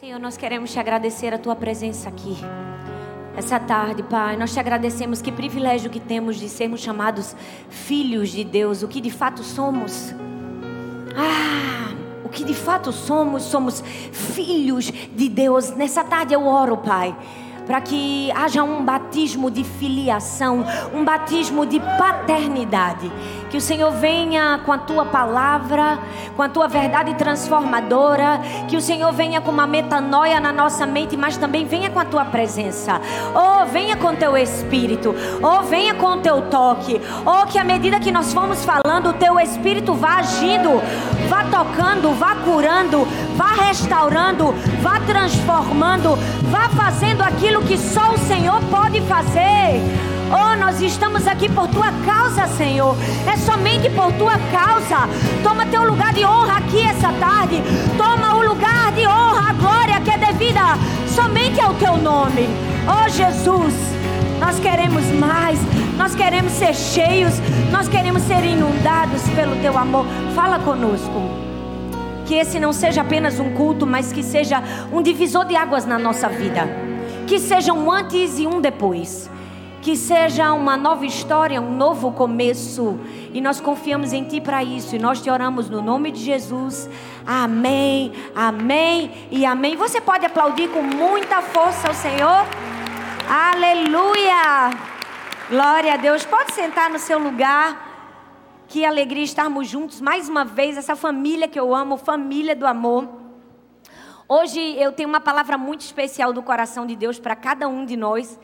Senhor, nós queremos te agradecer a tua presença aqui. Essa tarde, Pai, nós te agradecemos que privilégio que temos de sermos chamados filhos de Deus, o que de fato somos. Ah, o que de fato somos, somos filhos de Deus. Nessa tarde eu oro, Pai para que haja um batismo de filiação, um batismo de paternidade. Que o Senhor venha com a tua palavra, com a tua verdade transformadora. Que o Senhor venha com uma metanoia na nossa mente, mas também venha com a tua presença. Oh, venha com teu espírito. Oh, venha com teu toque. Oh, que à medida que nós formos falando, o teu espírito vá agindo, vá tocando, vá curando, vá restaurando, vá transformando, vá fazendo aquilo que só o Senhor pode fazer. Oh, nós estamos aqui por tua causa, Senhor. É somente por tua causa. Toma teu lugar de honra aqui essa tarde. Toma o lugar de honra, a glória que é devida somente ao teu nome. Oh, Jesus, nós queremos mais. Nós queremos ser cheios. Nós queremos ser inundados pelo teu amor. Fala conosco. Que esse não seja apenas um culto, mas que seja um divisor de águas na nossa vida. Que seja um antes e um depois que seja uma nova história, um novo começo. E nós confiamos em Ti para isso. E nós te oramos no nome de Jesus. Amém, amém e amém. Você pode aplaudir com muita força ao Senhor. Aleluia! Glória a Deus. Pode sentar no seu lugar. Que alegria estarmos juntos mais uma vez. Essa família que eu amo, família do amor. Hoje eu tenho uma palavra muito especial do coração de Deus para cada um de nós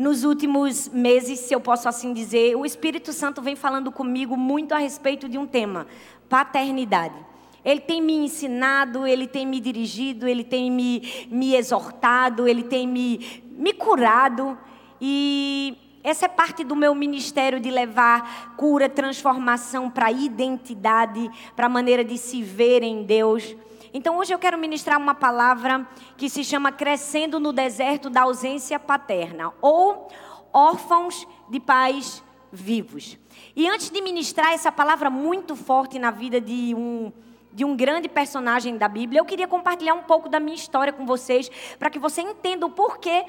nos últimos meses, se eu posso assim dizer, o Espírito Santo vem falando comigo muito a respeito de um tema: paternidade. Ele tem me ensinado, ele tem me dirigido, ele tem me, me exortado, ele tem me, me curado. E essa é parte do meu ministério de levar cura, transformação para a identidade, para a maneira de se ver em Deus. Então hoje eu quero ministrar uma palavra que se chama Crescendo no Deserto da Ausência Paterna, ou Órfãos de Pais Vivos. E antes de ministrar essa palavra muito forte na vida de um de um grande personagem da Bíblia, eu queria compartilhar um pouco da minha história com vocês, para que você entenda o porquê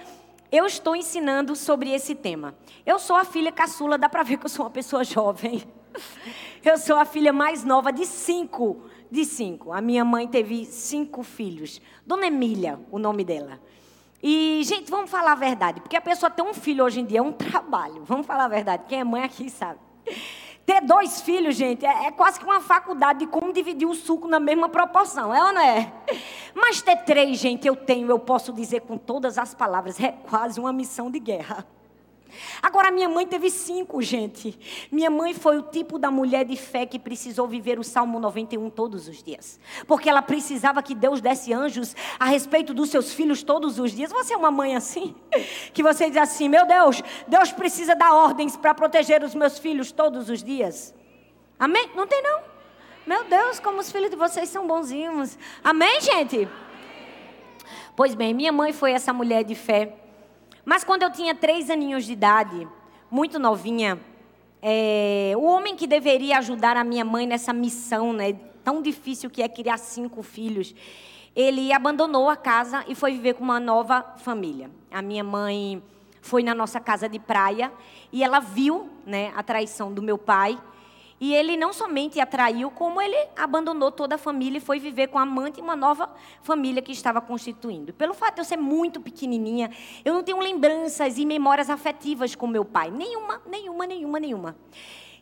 eu estou ensinando sobre esse tema. Eu sou a filha caçula, dá para ver que eu sou uma pessoa jovem. Eu sou a filha mais nova de cinco de cinco. A minha mãe teve cinco filhos. Dona Emília, o nome dela. E, gente, vamos falar a verdade, porque a pessoa ter um filho hoje em dia é um trabalho. Vamos falar a verdade. Quem é mãe aqui sabe. Ter dois filhos, gente, é, é, quase que uma faculdade de como dividir o suco na mesma proporção, é ou não é? Mas ter três, gente, eu tenho, eu posso dizer com todas as palavras, é quase uma missão de guerra. Agora, minha mãe teve cinco, gente. Minha mãe foi o tipo da mulher de fé que precisou viver o Salmo 91 todos os dias. Porque ela precisava que Deus desse anjos a respeito dos seus filhos todos os dias. Você é uma mãe assim? Que você diz assim: Meu Deus, Deus precisa dar ordens para proteger os meus filhos todos os dias. Amém? Não tem não? Meu Deus, como os filhos de vocês são bonzinhos. Amém, gente? Pois bem, minha mãe foi essa mulher de fé mas quando eu tinha três aninhos de idade, muito novinha, é, o homem que deveria ajudar a minha mãe nessa missão, né, tão difícil que é criar cinco filhos, ele abandonou a casa e foi viver com uma nova família. A minha mãe foi na nossa casa de praia e ela viu né, a traição do meu pai e ele não somente atraiu, como ele abandonou toda a família e foi viver com a amante e uma nova família que estava constituindo. Pelo fato de eu ser muito pequenininha, eu não tenho lembranças e memórias afetivas com meu pai. Nenhuma, nenhuma, nenhuma, nenhuma.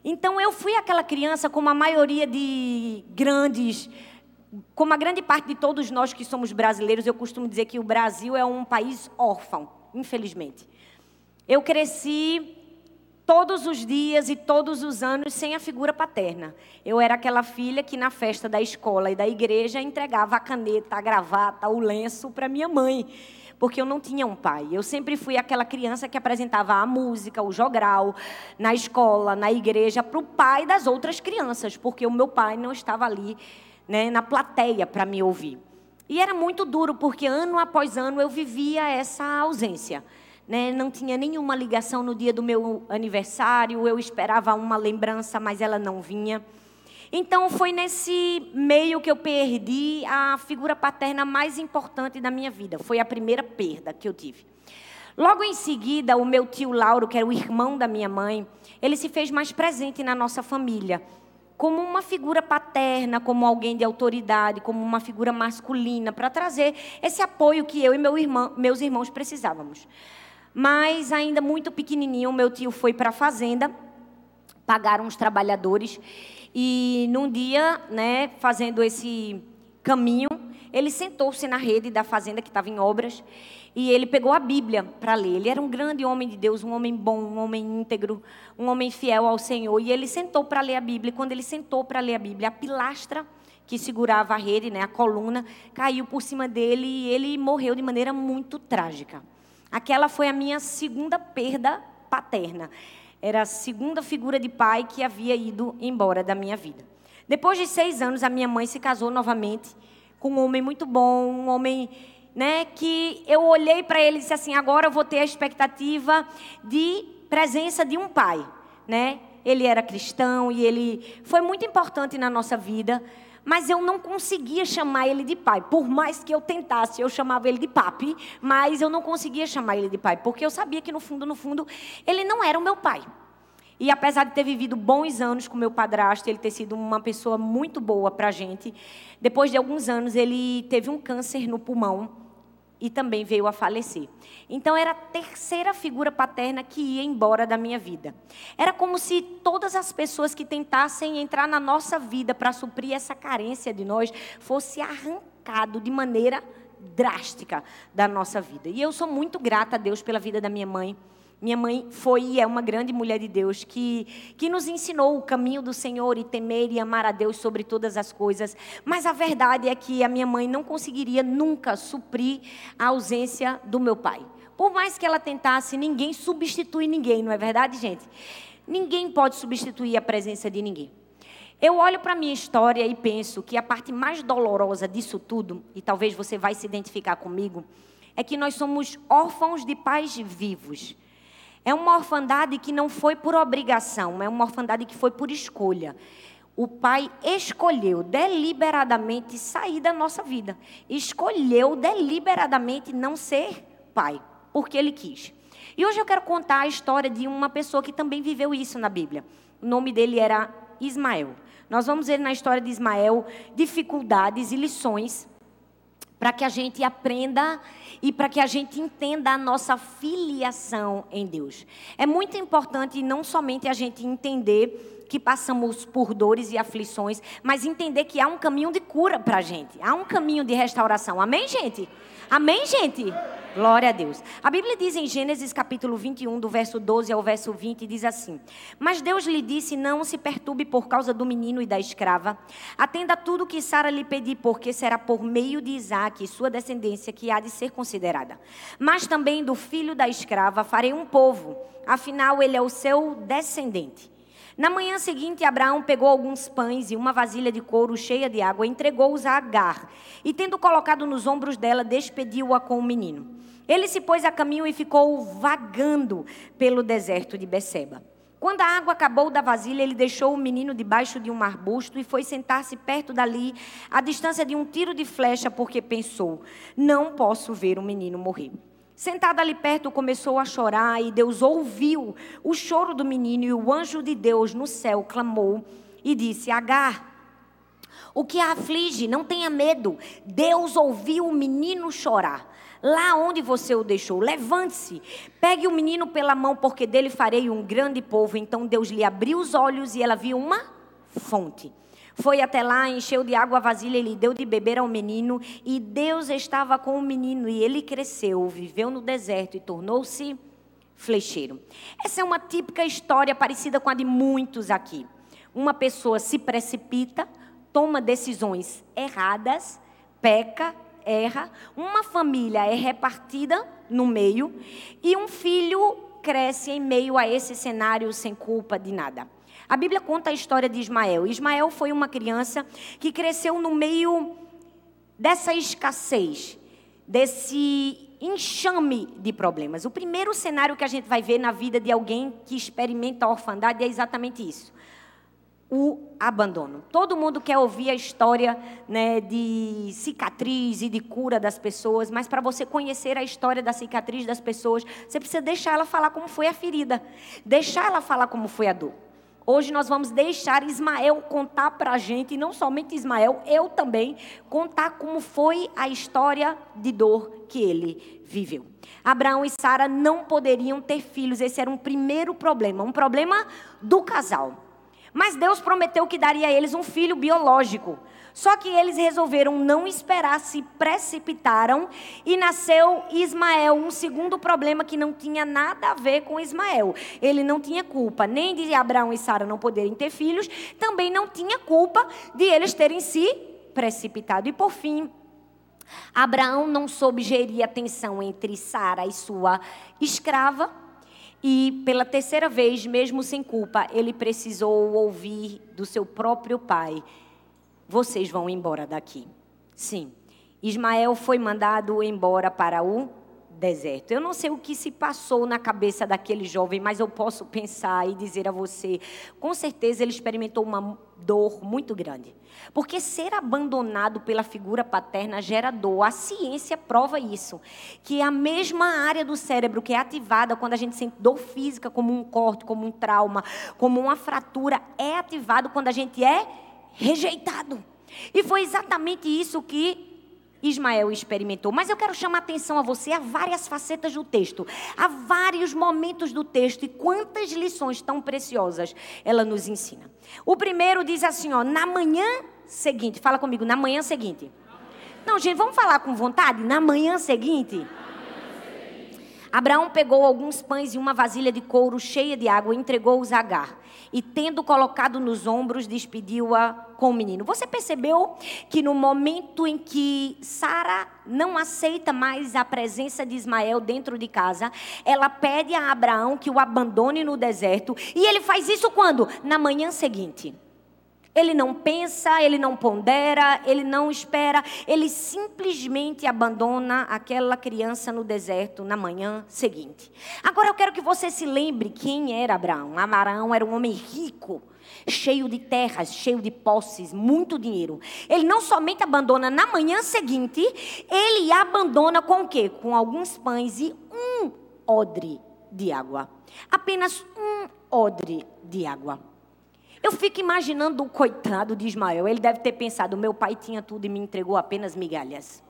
Então eu fui aquela criança como a maioria de grandes como a grande parte de todos nós que somos brasileiros, eu costumo dizer que o Brasil é um país órfão, infelizmente. Eu cresci todos os dias e todos os anos sem a figura paterna. Eu era aquela filha que na festa da escola e da igreja entregava a caneta, a gravata, o lenço para minha mãe, porque eu não tinha um pai. Eu sempre fui aquela criança que apresentava a música, o jogral, na escola, na igreja, para o pai das outras crianças, porque o meu pai não estava ali né, na plateia para me ouvir. E era muito duro, porque ano após ano eu vivia essa ausência né? não tinha nenhuma ligação no dia do meu aniversário, eu esperava uma lembrança, mas ela não vinha. Então foi nesse meio que eu perdi a figura paterna mais importante da minha vida. Foi a primeira perda que eu tive. Logo em seguida, o meu tio Lauro, que era o irmão da minha mãe, ele se fez mais presente na nossa família, como uma figura paterna, como alguém de autoridade, como uma figura masculina, para trazer esse apoio que eu e meu irmão, meus irmãos precisávamos. Mas ainda muito pequenininho, meu tio foi para a fazenda, pagaram os trabalhadores e num dia, né, fazendo esse caminho, ele sentou-se na rede da fazenda que estava em obras e ele pegou a Bíblia para ler. Ele era um grande homem de Deus, um homem bom, um homem íntegro, um homem fiel ao Senhor. E ele sentou para ler a Bíblia. E quando ele sentou para ler a Bíblia, a pilastra que segurava a rede, né, a coluna, caiu por cima dele e ele morreu de maneira muito trágica. Aquela foi a minha segunda perda paterna. Era a segunda figura de pai que havia ido embora da minha vida. Depois de seis anos, a minha mãe se casou novamente com um homem muito bom, um homem né, que eu olhei para ele e disse assim: agora eu vou ter a expectativa de presença de um pai. Né? Ele era cristão e ele foi muito importante na nossa vida, mas eu não conseguia chamar ele de pai. Por mais que eu tentasse, eu chamava ele de papi, mas eu não conseguia chamar ele de pai, porque eu sabia que no fundo, no fundo, ele não era o meu pai. E apesar de ter vivido bons anos com meu padrasto, ele ter sido uma pessoa muito boa para gente, depois de alguns anos ele teve um câncer no pulmão e também veio a falecer. Então era a terceira figura paterna que ia embora da minha vida. Era como se todas as pessoas que tentassem entrar na nossa vida para suprir essa carência de nós fosse arrancado de maneira drástica da nossa vida. E eu sou muito grata a Deus pela vida da minha mãe minha mãe foi e é uma grande mulher de Deus que, que nos ensinou o caminho do Senhor e temer e amar a Deus sobre todas as coisas. Mas a verdade é que a minha mãe não conseguiria nunca suprir a ausência do meu pai. Por mais que ela tentasse, ninguém substitui ninguém, não é verdade, gente? Ninguém pode substituir a presença de ninguém. Eu olho para a minha história e penso que a parte mais dolorosa disso tudo, e talvez você vai se identificar comigo, é que nós somos órfãos de pais vivos. É uma orfandade que não foi por obrigação, é uma orfandade que foi por escolha. O pai escolheu deliberadamente sair da nossa vida. Escolheu deliberadamente não ser pai, porque ele quis. E hoje eu quero contar a história de uma pessoa que também viveu isso na Bíblia. O nome dele era Ismael. Nós vamos ver na história de Ismael dificuldades e lições para que a gente aprenda e para que a gente entenda a nossa filiação em Deus. É muito importante não somente a gente entender que passamos por dores e aflições, mas entender que há um caminho de cura para a gente, há um caminho de restauração. Amém, gente? Amém, gente? Glória a Deus. A Bíblia diz em Gênesis capítulo 21, do verso 12 ao verso 20, diz assim: Mas Deus lhe disse: Não se perturbe por causa do menino e da escrava. Atenda tudo que Sara lhe pedir, porque será por meio de Isaac, sua descendência, que há de ser considerada. Mas também do filho da escrava farei um povo, afinal ele é o seu descendente. Na manhã seguinte, Abraão pegou alguns pães e uma vasilha de couro cheia de água, entregou-os a Agar, e tendo colocado nos ombros dela, despediu-a com o menino. Ele se pôs a caminho e ficou vagando pelo deserto de Beceba. Quando a água acabou da vasilha, ele deixou o menino debaixo de um arbusto e foi sentar-se perto dali, à distância de um tiro de flecha, porque pensou: não posso ver o menino morrer. Sentado ali perto, começou a chorar e Deus ouviu o choro do menino e o anjo de Deus no céu clamou e disse: Agar, o que a aflige, não tenha medo. Deus ouviu o menino chorar. Lá onde você o deixou, levante-se, pegue o menino pela mão, porque dele farei um grande povo. Então Deus lhe abriu os olhos e ela viu uma fonte. Foi até lá, encheu de água a vasilha e lhe deu de beber ao menino. E Deus estava com o menino e ele cresceu, viveu no deserto e tornou-se flecheiro. Essa é uma típica história parecida com a de muitos aqui. Uma pessoa se precipita, toma decisões erradas, peca, erra, uma família é repartida no meio e um filho cresce em meio a esse cenário sem culpa de nada. A Bíblia conta a história de Ismael. Ismael foi uma criança que cresceu no meio dessa escassez, desse enxame de problemas. O primeiro cenário que a gente vai ver na vida de alguém que experimenta a orfandade é exatamente isso. o abandono. Todo mundo quer ouvir a história né, de cicatriz e de cura das pessoas, mas para você conhecer a história da cicatriz das pessoas, você precisa deixar ela falar como foi a ferida, deixar ela falar como foi a dor. Hoje nós vamos deixar Ismael contar para a gente, e não somente Ismael, eu também, contar como foi a história de dor que ele viveu. Abraão e Sara não poderiam ter filhos, esse era um primeiro problema, um problema do casal. Mas Deus prometeu que daria a eles um filho biológico. Só que eles resolveram não esperar, se precipitaram e nasceu Ismael, um segundo problema que não tinha nada a ver com Ismael. Ele não tinha culpa nem de Abraão e Sara não poderem ter filhos, também não tinha culpa de eles terem se precipitado. E por fim, Abraão não soube gerir a tensão entre Sara e sua escrava e pela terceira vez, mesmo sem culpa, ele precisou ouvir do seu próprio pai: Vocês vão embora daqui. Sim, Ismael foi mandado embora para o deserto. Eu não sei o que se passou na cabeça daquele jovem, mas eu posso pensar e dizer a você: com certeza ele experimentou uma dor muito grande. Porque ser abandonado pela figura paterna gera dor. A ciência prova isso. Que a mesma área do cérebro que é ativada quando a gente sente dor física, como um corte, como um trauma, como uma fratura, é ativado quando a gente é rejeitado. E foi exatamente isso que Ismael experimentou. Mas eu quero chamar atenção a você a várias facetas do texto, a vários momentos do texto e quantas lições tão preciosas ela nos ensina. O primeiro diz assim, ó, na manhã seguinte, fala comigo, na manhã seguinte. Não, gente, vamos falar com vontade? Na manhã seguinte. Abraão pegou alguns pães e uma vasilha de couro cheia de água e entregou-os a Agar. E tendo colocado nos ombros, despediu-a com o menino. Você percebeu que no momento em que Sara não aceita mais a presença de Ismael dentro de casa, ela pede a Abraão que o abandone no deserto. E ele faz isso quando? Na manhã seguinte. Ele não pensa, ele não pondera, ele não espera, ele simplesmente abandona aquela criança no deserto na manhã seguinte. Agora eu quero que você se lembre quem era Abraão. Abraão era um homem rico, cheio de terras, cheio de posses, muito dinheiro. Ele não somente abandona na manhã seguinte, ele abandona com o quê? Com alguns pães e um odre de água. Apenas um odre de água. Eu fico imaginando o coitado de Ismael. Ele deve ter pensado: meu pai tinha tudo e me entregou apenas migalhas.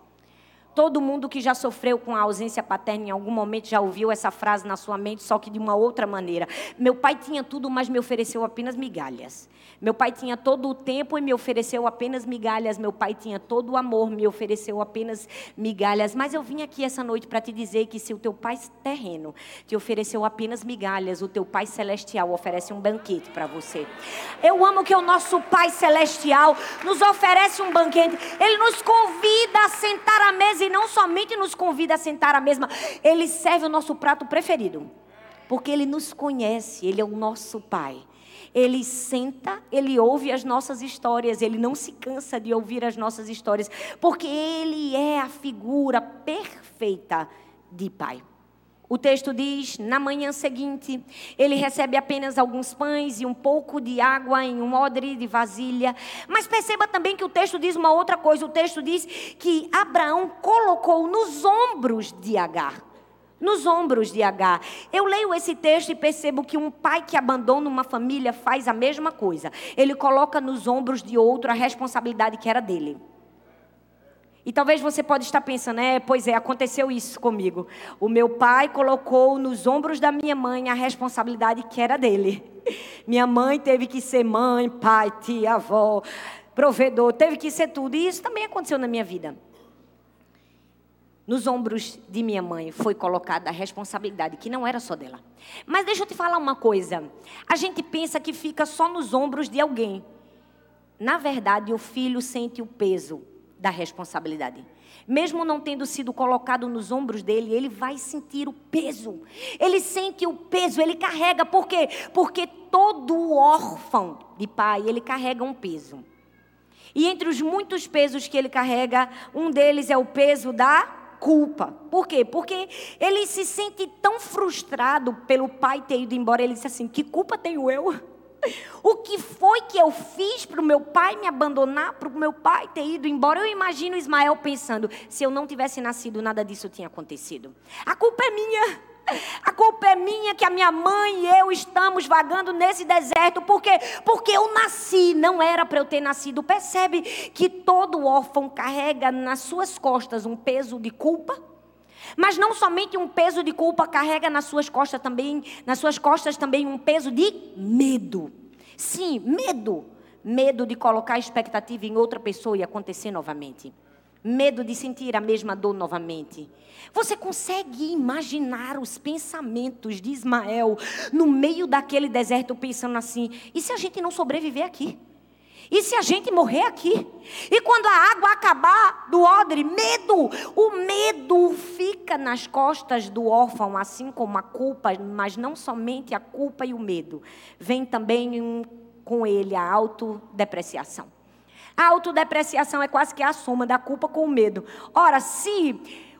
Todo mundo que já sofreu com a ausência paterna em algum momento já ouviu essa frase na sua mente, só que de uma outra maneira. Meu pai tinha tudo, mas me ofereceu apenas migalhas. Meu pai tinha todo o tempo e me ofereceu apenas migalhas. Meu pai tinha todo o amor, me ofereceu apenas migalhas. Mas eu vim aqui essa noite para te dizer que se o teu pai terreno te ofereceu apenas migalhas, o teu pai celestial oferece um banquete para você. Eu amo que o nosso pai celestial nos oferece um banquete. Ele nos convida a sentar à mesa e não somente nos convida a sentar à mesma, ele serve o nosso prato preferido. Porque ele nos conhece, ele é o nosso pai. Ele senta, ele ouve as nossas histórias, ele não se cansa de ouvir as nossas histórias, porque ele é a figura perfeita de pai. O texto diz: na manhã seguinte, ele recebe apenas alguns pães e um pouco de água em um odre de vasilha. Mas perceba também que o texto diz uma outra coisa: o texto diz que Abraão colocou nos ombros de Agar nos ombros de Agar. Eu leio esse texto e percebo que um pai que abandona uma família faz a mesma coisa. Ele coloca nos ombros de outro a responsabilidade que era dele. E talvez você pode estar pensando, é, pois é, aconteceu isso comigo. O meu pai colocou nos ombros da minha mãe a responsabilidade que era dele. Minha mãe teve que ser mãe, pai, tia, avó, provedor, teve que ser tudo. E isso também aconteceu na minha vida nos ombros de minha mãe foi colocada a responsabilidade que não era só dela. Mas deixa eu te falar uma coisa. A gente pensa que fica só nos ombros de alguém. Na verdade, o filho sente o peso da responsabilidade. Mesmo não tendo sido colocado nos ombros dele, ele vai sentir o peso. Ele sente o peso, ele carrega. Por quê? Porque todo órfão de pai, ele carrega um peso. E entre os muitos pesos que ele carrega, um deles é o peso da culpa. Por quê? Porque ele se sente tão frustrado pelo pai ter ido embora. Ele disse assim: Que culpa tenho eu? O que foi que eu fiz para o meu pai me abandonar, para o meu pai ter ido embora? Eu imagino Ismael pensando: se eu não tivesse nascido, nada disso tinha acontecido. A culpa é minha. A culpa é minha que a minha mãe e eu estamos vagando nesse deserto. Por quê? Porque eu nasci, não era para eu ter nascido. Percebe que todo órfão carrega nas suas costas um peso de culpa? Mas não somente um peso de culpa carrega nas suas costas também, nas suas costas também um peso de medo. Sim, medo. Medo de colocar expectativa em outra pessoa e acontecer novamente. Medo de sentir a mesma dor novamente. Você consegue imaginar os pensamentos de Ismael no meio daquele deserto pensando assim: e se a gente não sobreviver aqui? E se a gente morrer aqui? E quando a água acabar do odre, medo, o medo fica nas costas do órfão, assim como a culpa, mas não somente a culpa e o medo, vem também com ele a autodepreciação. A autodepreciação é quase que a soma da culpa com o medo. Ora, se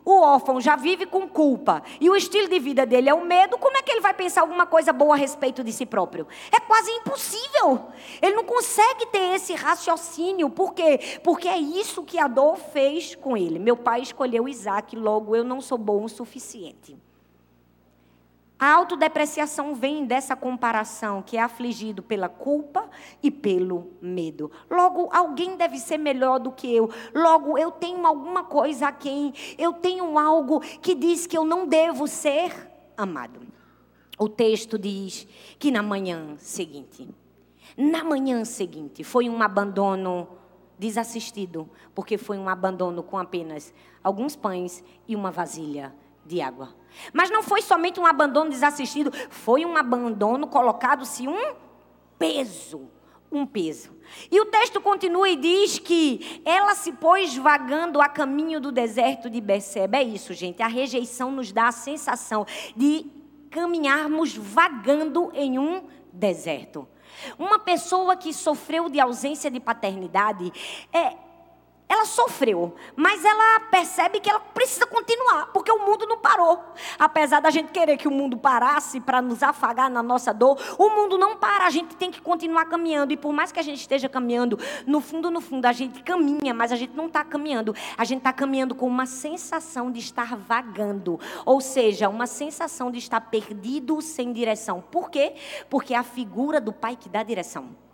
o órfão já vive com culpa e o estilo de vida dele é o medo, como é que ele vai pensar alguma coisa boa a respeito de si próprio? É quase impossível. Ele não consegue ter esse raciocínio. Por quê? Porque é isso que a dor fez com ele. Meu pai escolheu Isaac, logo eu não sou bom o suficiente. A autodepreciação vem dessa comparação, que é afligido pela culpa e pelo medo. Logo, alguém deve ser melhor do que eu. Logo, eu tenho alguma coisa a quem eu tenho algo que diz que eu não devo ser amado. O texto diz que na manhã seguinte, na manhã seguinte, foi um abandono desassistido, porque foi um abandono com apenas alguns pães e uma vasilha de água. Mas não foi somente um abandono desassistido, foi um abandono colocado-se um peso. Um peso. E o texto continua e diz que ela se pôs vagando a caminho do deserto de Beceba. É isso, gente. A rejeição nos dá a sensação de caminharmos vagando em um deserto. Uma pessoa que sofreu de ausência de paternidade é ela sofreu, mas ela percebe que ela precisa continuar, porque o mundo não parou. Apesar da gente querer que o mundo parasse para nos afagar na nossa dor, o mundo não para, a gente tem que continuar caminhando. E por mais que a gente esteja caminhando, no fundo, no fundo, a gente caminha, mas a gente não está caminhando. A gente está caminhando com uma sensação de estar vagando, ou seja, uma sensação de estar perdido sem direção. Por quê? Porque é a figura do Pai que dá direção.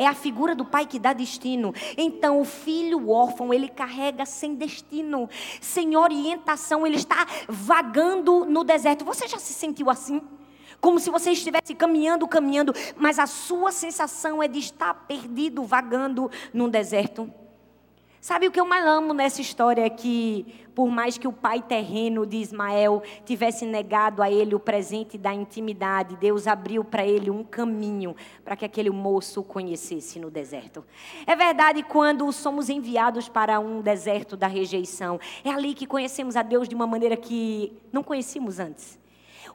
É a figura do pai que dá destino. Então, o filho órfão, ele carrega sem destino, sem orientação, ele está vagando no deserto. Você já se sentiu assim? Como se você estivesse caminhando, caminhando, mas a sua sensação é de estar perdido, vagando num deserto. Sabe o que eu mais amo nessa história é que, por mais que o pai terreno de Ismael tivesse negado a ele o presente da intimidade, Deus abriu para ele um caminho para que aquele moço o conhecesse no deserto. É verdade, quando somos enviados para um deserto da rejeição, é ali que conhecemos a Deus de uma maneira que não conhecíamos antes.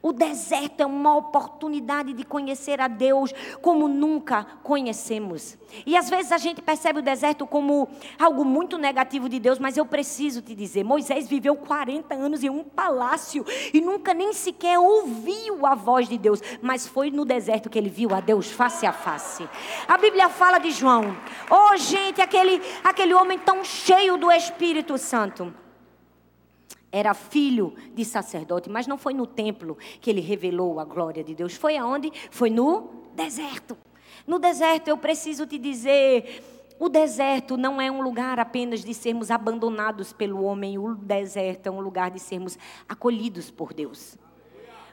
O deserto é uma oportunidade de conhecer a Deus como nunca conhecemos. E às vezes a gente percebe o deserto como algo muito negativo de Deus, mas eu preciso te dizer: Moisés viveu 40 anos em um palácio e nunca nem sequer ouviu a voz de Deus, mas foi no deserto que ele viu a Deus face a face. A Bíblia fala de João. Oh, gente, aquele, aquele homem tão cheio do Espírito Santo era filho de sacerdote, mas não foi no templo que ele revelou a glória de Deus. Foi aonde? Foi no deserto. No deserto, eu preciso te dizer, o deserto não é um lugar apenas de sermos abandonados pelo homem, o deserto é um lugar de sermos acolhidos por Deus.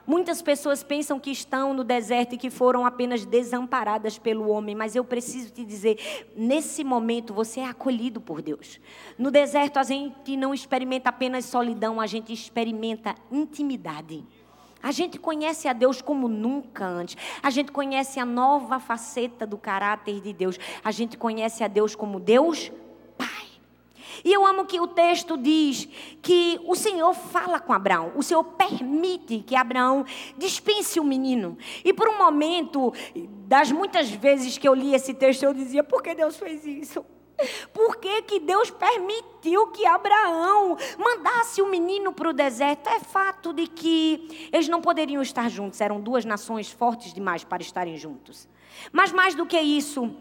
Muitas pessoas pensam que estão no deserto e que foram apenas desamparadas pelo homem, mas eu preciso te dizer, nesse momento você é acolhido por Deus. No deserto a gente não experimenta apenas solidão, a gente experimenta intimidade. A gente conhece a Deus como nunca antes. A gente conhece a nova faceta do caráter de Deus. A gente conhece a Deus como Deus e eu amo que o texto diz que o Senhor fala com Abraão, o Senhor permite que Abraão dispense o menino. E por um momento, das muitas vezes que eu li esse texto, eu dizia: por que Deus fez isso? Por que, que Deus permitiu que Abraão mandasse o menino para o deserto? É fato de que eles não poderiam estar juntos, eram duas nações fortes demais para estarem juntos. Mas mais do que isso,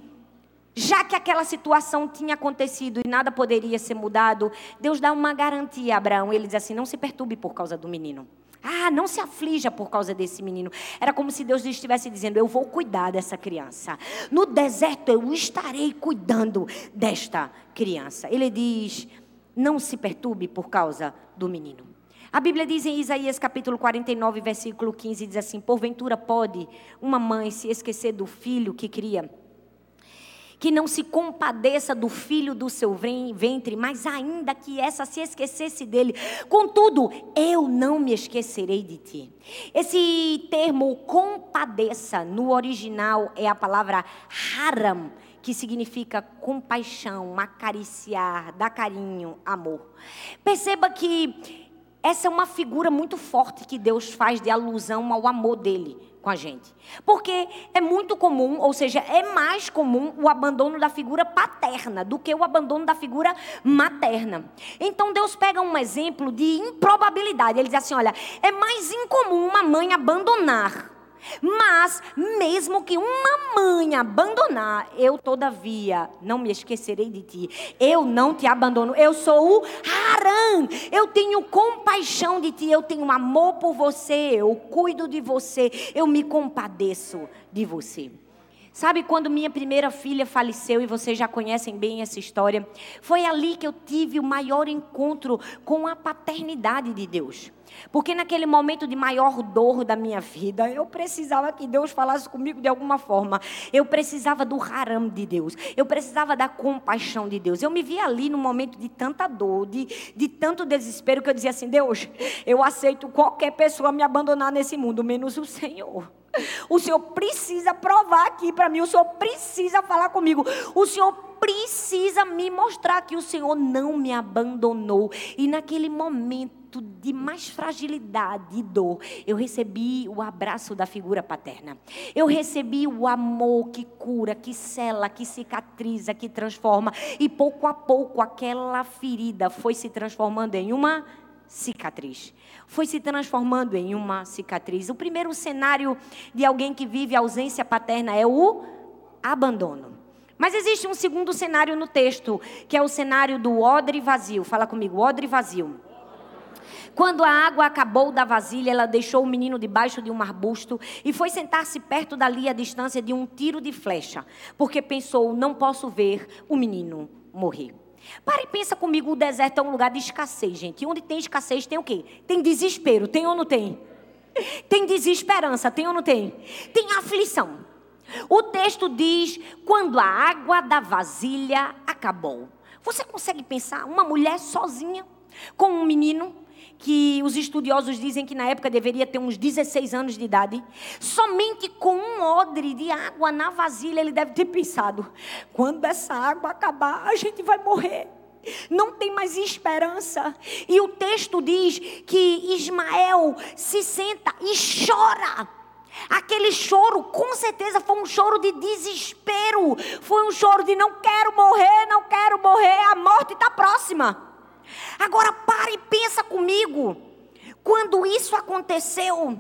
já que aquela situação tinha acontecido e nada poderia ser mudado, Deus dá uma garantia a Abraão. Ele diz assim: não se perturbe por causa do menino. Ah, não se aflija por causa desse menino. Era como se Deus estivesse dizendo: Eu vou cuidar dessa criança. No deserto eu estarei cuidando desta criança. Ele diz: Não se perturbe por causa do menino. A Bíblia diz em Isaías capítulo 49, versículo 15: diz assim: Porventura pode uma mãe se esquecer do filho que cria? Que não se compadeça do filho do seu ventre, mas ainda que essa se esquecesse dele. Contudo, eu não me esquecerei de ti. Esse termo compadeça no original é a palavra haram, que significa compaixão, acariciar, dar carinho, amor. Perceba que essa é uma figura muito forte que Deus faz de alusão ao amor dele com a gente. Porque é muito comum, ou seja, é mais comum o abandono da figura paterna do que o abandono da figura materna. Então Deus pega um exemplo de improbabilidade. Ele diz assim: olha, é mais incomum uma mãe abandonar mas, mesmo que uma mãe abandonar, eu todavia não me esquecerei de ti. Eu não te abandono. Eu sou o Harã. Eu tenho compaixão de ti. Eu tenho amor por você. Eu cuido de você. Eu me compadeço de você. Sabe quando minha primeira filha faleceu e vocês já conhecem bem essa história? Foi ali que eu tive o maior encontro com a paternidade de Deus. Porque naquele momento de maior dor da minha vida, eu precisava que Deus falasse comigo de alguma forma. Eu precisava do haram de Deus. Eu precisava da compaixão de Deus. Eu me via ali num momento de tanta dor, de, de tanto desespero, que eu dizia assim: Deus, eu aceito qualquer pessoa me abandonar nesse mundo, menos o Senhor. O Senhor precisa provar aqui para mim. O Senhor precisa falar comigo. O Senhor precisa me mostrar que o Senhor não me abandonou. E naquele momento de mais fragilidade e dor, eu recebi o abraço da figura paterna. Eu recebi o amor que cura, que cela, que cicatriza, que transforma. E pouco a pouco aquela ferida foi se transformando em uma cicatriz. Foi se transformando em uma cicatriz. O primeiro cenário de alguém que vive ausência paterna é o abandono. Mas existe um segundo cenário no texto, que é o cenário do odre vazio. Fala comigo, odre vazio. Quando a água acabou da vasilha, ela deixou o menino debaixo de um arbusto e foi sentar-se perto dali a distância de um tiro de flecha, porque pensou: não posso ver o menino morrer. Para e pensa comigo, o deserto é um lugar de escassez, gente. E onde tem escassez tem o quê? Tem desespero, tem ou não tem? Tem desesperança, tem ou não tem? Tem aflição. O texto diz: quando a água da vasilha acabou. Você consegue pensar uma mulher sozinha com um menino que os estudiosos dizem que na época deveria ter uns 16 anos de idade, somente com um odre de água na vasilha ele deve ter pensado: quando essa água acabar, a gente vai morrer. Não tem mais esperança. E o texto diz que Ismael se senta e chora. Aquele choro, com certeza, foi um choro de desespero. Foi um choro de não quero morrer, não quero morrer, a morte está próxima. Agora pare e pensa comigo. Quando isso aconteceu,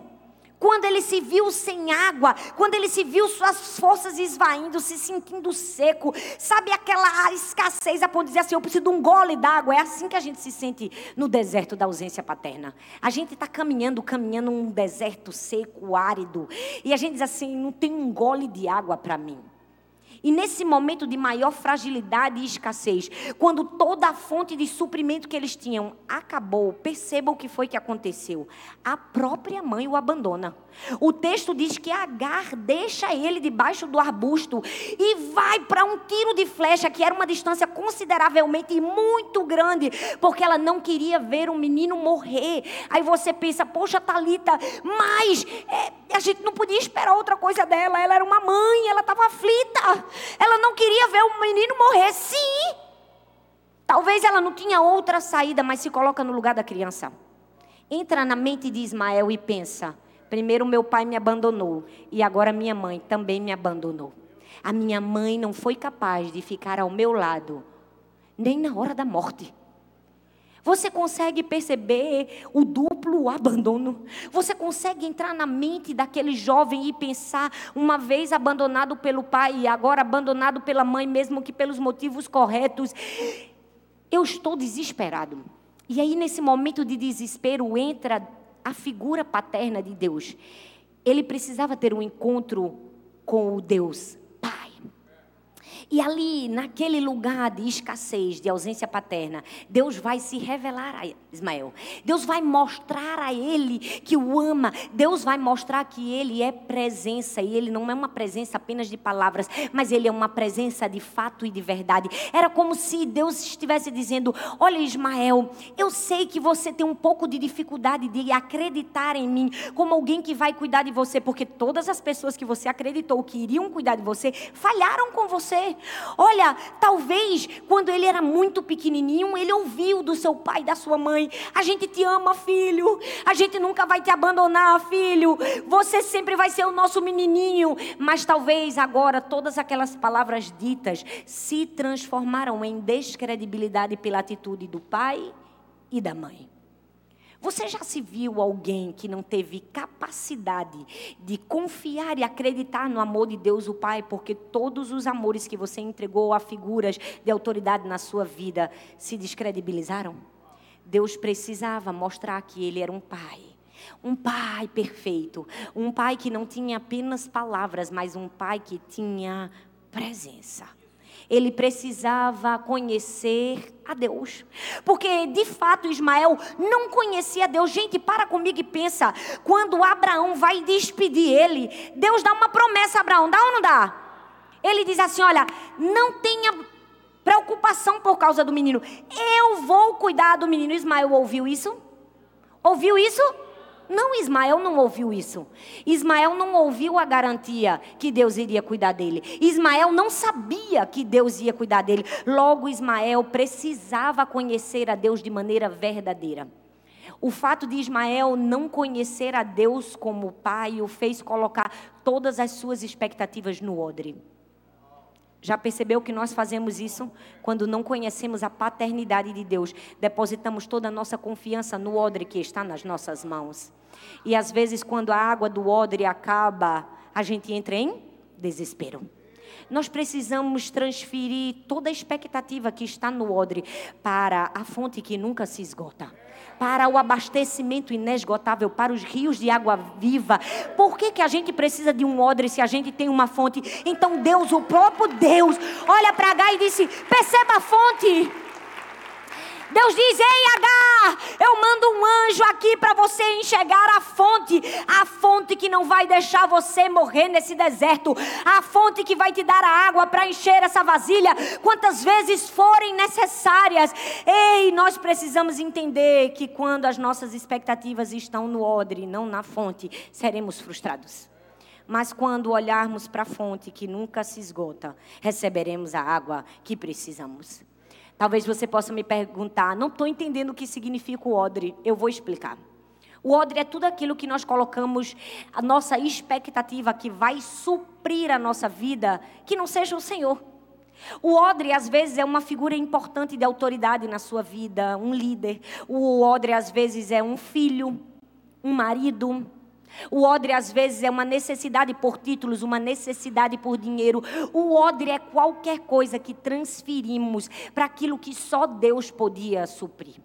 quando ele se viu sem água, quando ele se viu suas forças esvaindo, se sentindo seco, sabe aquela escassez a ponto de dizer assim: eu preciso de um gole d'água. É assim que a gente se sente no deserto da ausência paterna. A gente está caminhando, caminhando num deserto seco, árido, e a gente diz assim: não tem um gole de água para mim. E nesse momento de maior fragilidade e escassez, quando toda a fonte de suprimento que eles tinham acabou, perceba o que foi que aconteceu. A própria mãe o abandona. O texto diz que Agar deixa ele debaixo do arbusto e vai para um tiro de flecha, que era uma distância consideravelmente muito grande, porque ela não queria ver um menino morrer. Aí você pensa, poxa, Talita, mas é, a gente não podia esperar outra coisa dela. Ela era uma mãe, ela estava aflita. Ela não queria ver o menino morrer. Sim. Talvez ela não tinha outra saída, mas se coloca no lugar da criança. Entra na mente de Ismael e pensa: Primeiro meu pai me abandonou e agora minha mãe também me abandonou. A minha mãe não foi capaz de ficar ao meu lado nem na hora da morte. Você consegue perceber o duplo abandono? Você consegue entrar na mente daquele jovem e pensar, uma vez abandonado pelo pai e agora abandonado pela mãe, mesmo que pelos motivos corretos, eu estou desesperado. E aí, nesse momento de desespero, entra a figura paterna de Deus. Ele precisava ter um encontro com o Deus e ali, naquele lugar de escassez, de ausência paterna, Deus vai se revelar a Ismael. Deus vai mostrar a ele que o ama. Deus vai mostrar que ele é presença. E ele não é uma presença apenas de palavras, mas ele é uma presença de fato e de verdade. Era como se Deus estivesse dizendo: Olha, Ismael, eu sei que você tem um pouco de dificuldade de acreditar em mim como alguém que vai cuidar de você, porque todas as pessoas que você acreditou que iriam cuidar de você falharam com você. Olha, talvez quando ele era muito pequenininho, ele ouviu do seu pai e da sua mãe: A gente te ama, filho. A gente nunca vai te abandonar, filho. Você sempre vai ser o nosso menininho. Mas talvez agora todas aquelas palavras ditas se transformaram em descredibilidade pela atitude do pai e da mãe. Você já se viu alguém que não teve capacidade de confiar e acreditar no amor de Deus, o Pai, porque todos os amores que você entregou a figuras de autoridade na sua vida se descredibilizaram? Deus precisava mostrar que Ele era um Pai. Um pai perfeito, um pai que não tinha apenas palavras, mas um pai que tinha presença ele precisava conhecer a Deus. Porque, de fato, Ismael não conhecia Deus. Gente, para comigo e pensa. Quando Abraão vai despedir ele, Deus dá uma promessa a Abraão, dá ou não dá? Ele diz assim: Olha, não tenha preocupação por causa do menino. Eu vou cuidar do menino. Ismael ouviu isso? Ouviu isso? Não, Ismael não ouviu isso. Ismael não ouviu a garantia que Deus iria cuidar dele. Ismael não sabia que Deus ia cuidar dele. Logo, Ismael precisava conhecer a Deus de maneira verdadeira. O fato de Ismael não conhecer a Deus como pai o fez colocar todas as suas expectativas no odre. Já percebeu que nós fazemos isso quando não conhecemos a paternidade de Deus? Depositamos toda a nossa confiança no odre que está nas nossas mãos. E às vezes, quando a água do odre acaba, a gente entra em desespero. Nós precisamos transferir toda a expectativa que está no odre para a fonte que nunca se esgota para o abastecimento inesgotável, para os rios de água viva. Por que, que a gente precisa de um odre se a gente tem uma fonte? Então Deus, o próprio Deus, olha para H e disse: perceba a fonte. Deus diz: Ei, H, eu mando um anjo aqui para você enxergar a fonte, a fonte que não vai deixar você morrer nesse deserto, a fonte que vai te dar a água para encher essa vasilha quantas vezes forem necessárias. Ei, nós precisamos entender que quando as nossas expectativas estão no odre, não na fonte, seremos frustrados. Mas quando olharmos para a fonte que nunca se esgota, receberemos a água que precisamos. Talvez você possa me perguntar, não estou entendendo o que significa o odre. Eu vou explicar. O odre é tudo aquilo que nós colocamos, a nossa expectativa que vai suprir a nossa vida, que não seja o Senhor. O odre, às vezes, é uma figura importante de autoridade na sua vida, um líder. O odre, às vezes, é um filho, um marido, o odre às vezes é uma necessidade por títulos, uma necessidade por dinheiro. O odre é qualquer coisa que transferimos para aquilo que só Deus podia suprir.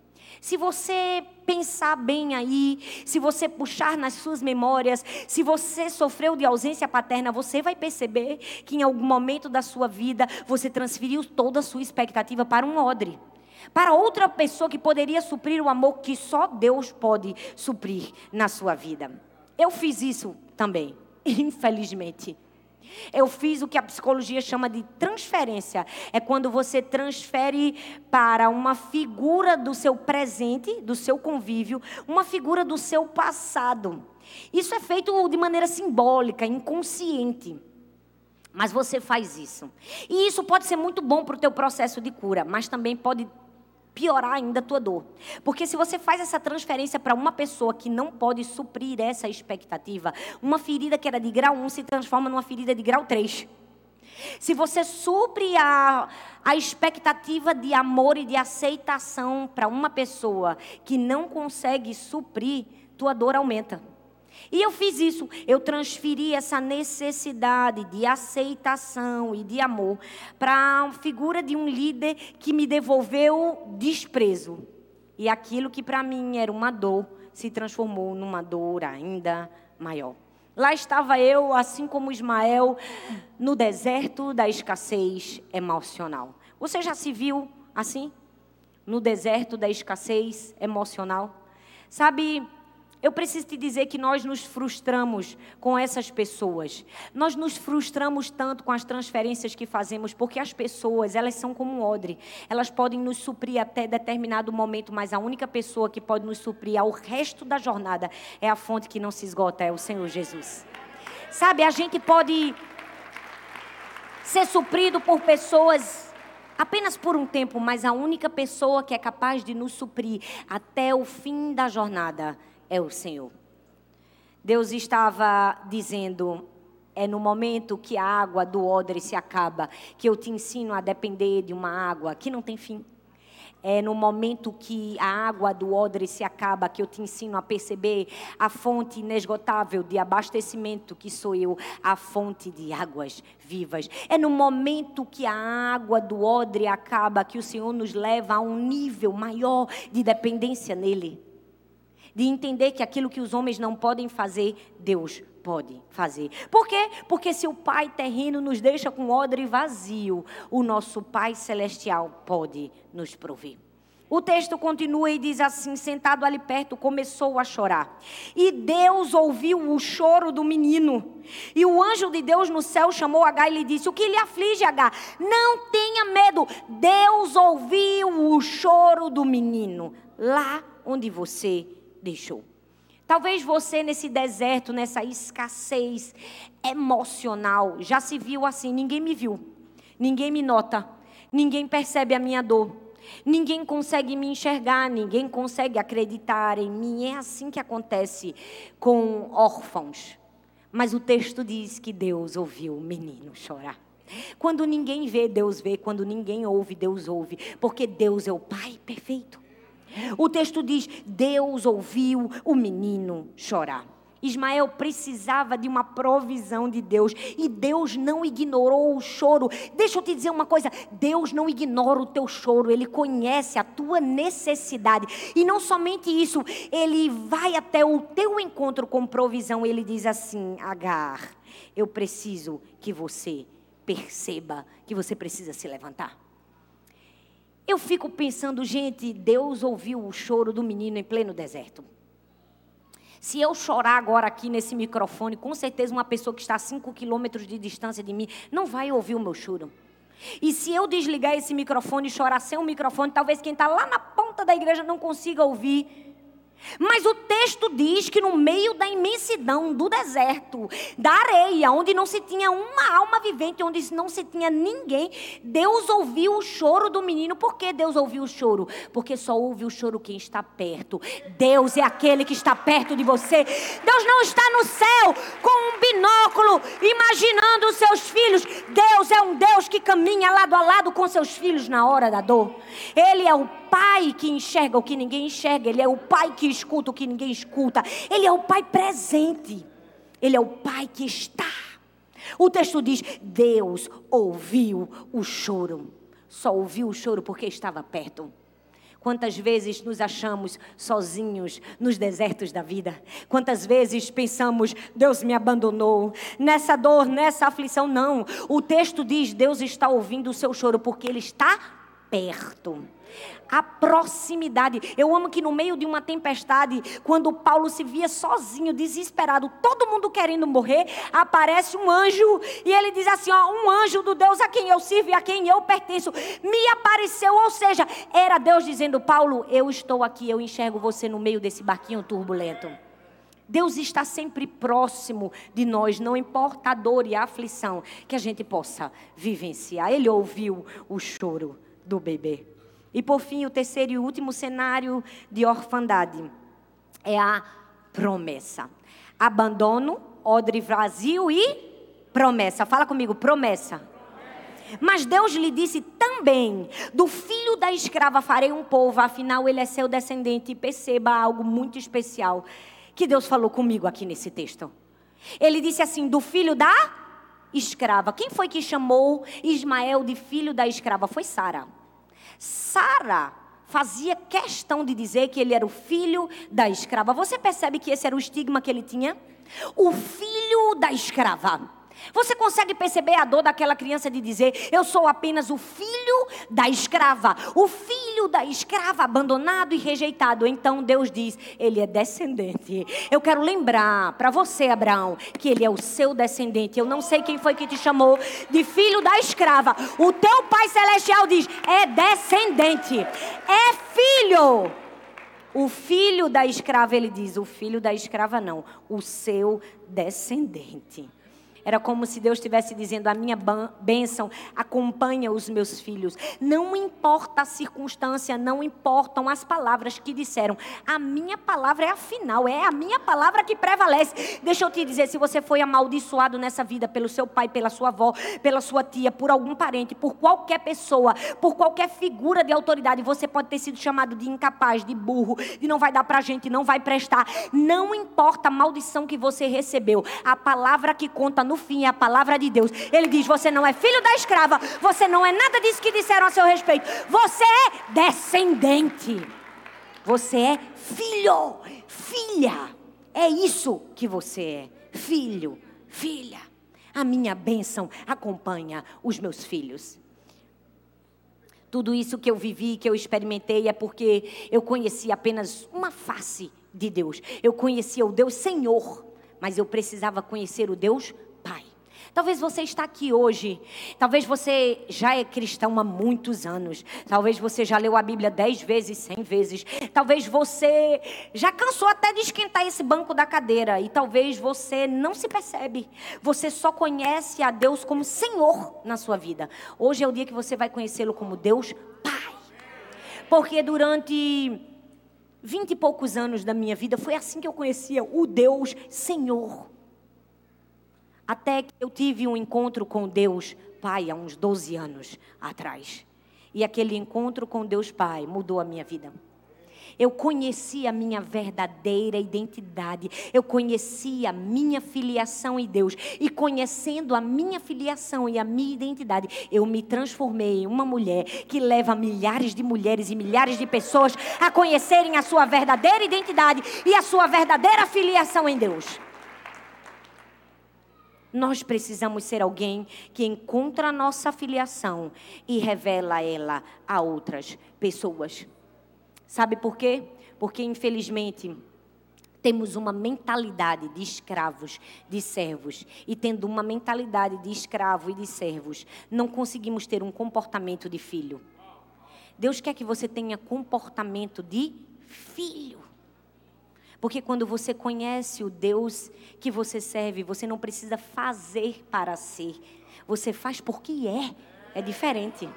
Se você pensar bem aí, se você puxar nas suas memórias, se você sofreu de ausência paterna, você vai perceber que em algum momento da sua vida você transferiu toda a sua expectativa para um odre. Para outra pessoa que poderia suprir o amor que só Deus pode suprir na sua vida. Eu fiz isso também, infelizmente. Eu fiz o que a psicologia chama de transferência. É quando você transfere para uma figura do seu presente, do seu convívio, uma figura do seu passado. Isso é feito de maneira simbólica, inconsciente. Mas você faz isso. E isso pode ser muito bom para o teu processo de cura, mas também pode piorar ainda a tua dor. Porque se você faz essa transferência para uma pessoa que não pode suprir essa expectativa, uma ferida que era de grau 1 se transforma numa ferida de grau 3. Se você supre a, a expectativa de amor e de aceitação para uma pessoa que não consegue suprir, tua dor aumenta. E eu fiz isso, eu transferi essa necessidade de aceitação e de amor para a figura de um líder que me devolveu desprezo. E aquilo que para mim era uma dor se transformou numa dor ainda maior. Lá estava eu, assim como Ismael, no deserto da escassez emocional. Você já se viu assim? No deserto da escassez emocional? Sabe, eu preciso te dizer que nós nos frustramos com essas pessoas. Nós nos frustramos tanto com as transferências que fazemos, porque as pessoas, elas são como um odre. Elas podem nos suprir até determinado momento, mas a única pessoa que pode nos suprir ao resto da jornada é a fonte que não se esgota, é o Senhor Jesus. Sabe, a gente pode ser suprido por pessoas apenas por um tempo, mas a única pessoa que é capaz de nos suprir até o fim da jornada é o Senhor. Deus estava dizendo: é no momento que a água do odre se acaba, que eu te ensino a depender de uma água que não tem fim. É no momento que a água do odre se acaba que eu te ensino a perceber a fonte inesgotável de abastecimento que sou eu, a fonte de águas vivas. É no momento que a água do odre acaba que o Senhor nos leva a um nível maior de dependência nele de entender que aquilo que os homens não podem fazer, Deus pode fazer. Por quê? Porque se o Pai terreno nos deixa com odre vazio, o nosso Pai celestial pode nos prover. O texto continua e diz assim: sentado ali perto, começou a chorar. E Deus ouviu o choro do menino. E o anjo de Deus no céu chamou H e lhe disse: O que lhe aflige, H? Não tenha medo. Deus ouviu o choro do menino. Lá onde você deixou. Talvez você nesse deserto, nessa escassez emocional, já se viu assim: ninguém me viu, ninguém me nota, ninguém percebe a minha dor, ninguém consegue me enxergar, ninguém consegue acreditar em mim. É assim que acontece com órfãos. Mas o texto diz que Deus ouviu o menino chorar. Quando ninguém vê, Deus vê. Quando ninguém ouve, Deus ouve. Porque Deus é o Pai perfeito. O texto diz: Deus ouviu o menino chorar. Ismael precisava de uma provisão de Deus e Deus não ignorou o choro. Deixa eu te dizer uma coisa: Deus não ignora o teu choro, Ele conhece a tua necessidade. E não somente isso, Ele vai até o teu encontro com provisão. Ele diz assim: Agar, eu preciso que você perceba que você precisa se levantar. Eu fico pensando, gente, Deus ouviu o choro do menino em pleno deserto. Se eu chorar agora aqui nesse microfone, com certeza uma pessoa que está a 5 quilômetros de distância de mim não vai ouvir o meu choro. E se eu desligar esse microfone e chorar sem o microfone, talvez quem está lá na ponta da igreja não consiga ouvir. Mas o texto diz que no meio da imensidão do deserto, da areia, onde não se tinha uma alma vivente, onde não se tinha ninguém, Deus ouviu o choro do menino. Por que Deus ouviu o choro? Porque só ouve o choro quem está perto. Deus é aquele que está perto de você. Deus não está no céu com um binóculo imaginando os seus filhos. Deus é um Deus que caminha lado a lado com seus filhos na hora da dor. Ele é o pai que enxerga o que ninguém enxerga, ele é o pai que escuta o que ninguém escuta, ele é o pai presente, ele é o pai que está. O texto diz: Deus ouviu o choro, só ouviu o choro porque estava perto. Quantas vezes nos achamos sozinhos nos desertos da vida? Quantas vezes pensamos, Deus me abandonou, nessa dor, nessa aflição? Não. O texto diz: Deus está ouvindo o seu choro porque Ele está perto a proximidade. Eu amo que no meio de uma tempestade, quando Paulo se via sozinho, desesperado, todo mundo querendo morrer, aparece um anjo e ele diz assim: ó, um anjo do Deus a quem eu sirvo e a quem eu pertenço me apareceu. Ou seja, era Deus dizendo: Paulo, eu estou aqui, eu enxergo você no meio desse barquinho turbulento. Deus está sempre próximo de nós, não importa a dor e a aflição que a gente possa vivenciar. Ele ouviu o choro do bebê. E por fim, o terceiro e último cenário de orfandade é a promessa. Abandono, odre vazio e promessa. Fala comigo, promessa. Mas Deus lhe disse também: do filho da escrava farei um povo, afinal ele é seu descendente. E perceba algo muito especial que Deus falou comigo aqui nesse texto. Ele disse assim: do filho da escrava. Quem foi que chamou Ismael de filho da escrava? Foi Sara. Sara fazia questão de dizer que ele era o filho da escrava. Você percebe que esse era o estigma que ele tinha? O filho da escrava. Você consegue perceber a dor daquela criança de dizer: Eu sou apenas o filho da escrava, o filho da escrava abandonado e rejeitado. Então Deus diz: Ele é descendente. Eu quero lembrar para você, Abraão, que ele é o seu descendente. Eu não sei quem foi que te chamou de filho da escrava. O teu Pai Celestial diz: É descendente, é filho. O filho da escrava, ele diz: O filho da escrava não, o seu descendente. Era como se Deus estivesse dizendo: a minha bênção acompanha os meus filhos. Não importa a circunstância, não importam as palavras que disseram. A minha palavra é a final, é a minha palavra que prevalece. Deixa eu te dizer: se você foi amaldiçoado nessa vida pelo seu pai, pela sua avó, pela sua tia, por algum parente, por qualquer pessoa, por qualquer figura de autoridade, você pode ter sido chamado de incapaz, de burro, de não vai dar pra gente, não vai prestar. Não importa a maldição que você recebeu, a palavra que conta no fim é a palavra de Deus. Ele diz: Você não é filho da escrava, você não é nada disso que disseram a seu respeito. Você é descendente. Você é filho, filha. É isso que você é. Filho, filha. A minha bênção acompanha os meus filhos. Tudo isso que eu vivi, que eu experimentei, é porque eu conheci apenas uma face de Deus. Eu conhecia o Deus Senhor, mas eu precisava conhecer o Deus Talvez você está aqui hoje, talvez você já é cristão há muitos anos, talvez você já leu a Bíblia dez vezes, cem vezes, talvez você já cansou até de esquentar esse banco da cadeira. E talvez você não se percebe, você só conhece a Deus como Senhor na sua vida. Hoje é o dia que você vai conhecê-lo como Deus Pai, porque durante vinte e poucos anos da minha vida foi assim que eu conhecia o Deus Senhor. Até que eu tive um encontro com Deus Pai há uns 12 anos atrás. E aquele encontro com Deus Pai mudou a minha vida. Eu conheci a minha verdadeira identidade. Eu conheci a minha filiação em Deus. E conhecendo a minha filiação e a minha identidade, eu me transformei em uma mulher que leva milhares de mulheres e milhares de pessoas a conhecerem a sua verdadeira identidade e a sua verdadeira filiação em Deus. Nós precisamos ser alguém que encontra a nossa filiação e revela ela a outras pessoas. Sabe por quê? Porque, infelizmente, temos uma mentalidade de escravos, de servos. E tendo uma mentalidade de escravo e de servos, não conseguimos ter um comportamento de filho. Deus quer que você tenha comportamento de filho. Porque quando você conhece o Deus que você serve, você não precisa fazer para ser. Você faz porque é. É diferente.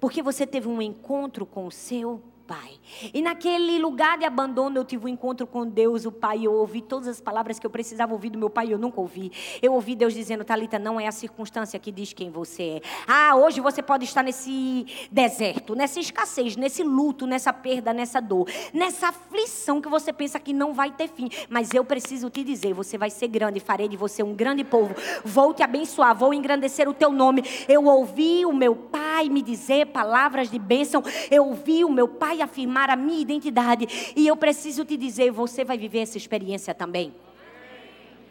Porque você teve um encontro com o seu Pai. E naquele lugar de abandono eu tive um encontro com Deus, o Pai. Eu ouvi todas as palavras que eu precisava ouvir do meu Pai, eu nunca ouvi. Eu ouvi Deus dizendo: Talita, não é a circunstância que diz quem você é. Ah, hoje você pode estar nesse deserto, nessa escassez, nesse luto, nessa perda, nessa dor, nessa aflição que você pensa que não vai ter fim. Mas eu preciso te dizer: você vai ser grande, farei de você um grande povo. Vou te abençoar, vou engrandecer o teu nome. Eu ouvi o meu Pai me dizer palavras de bênção. Eu ouvi o meu Pai vai afirmar a minha identidade. E eu preciso te dizer, você vai viver essa experiência também.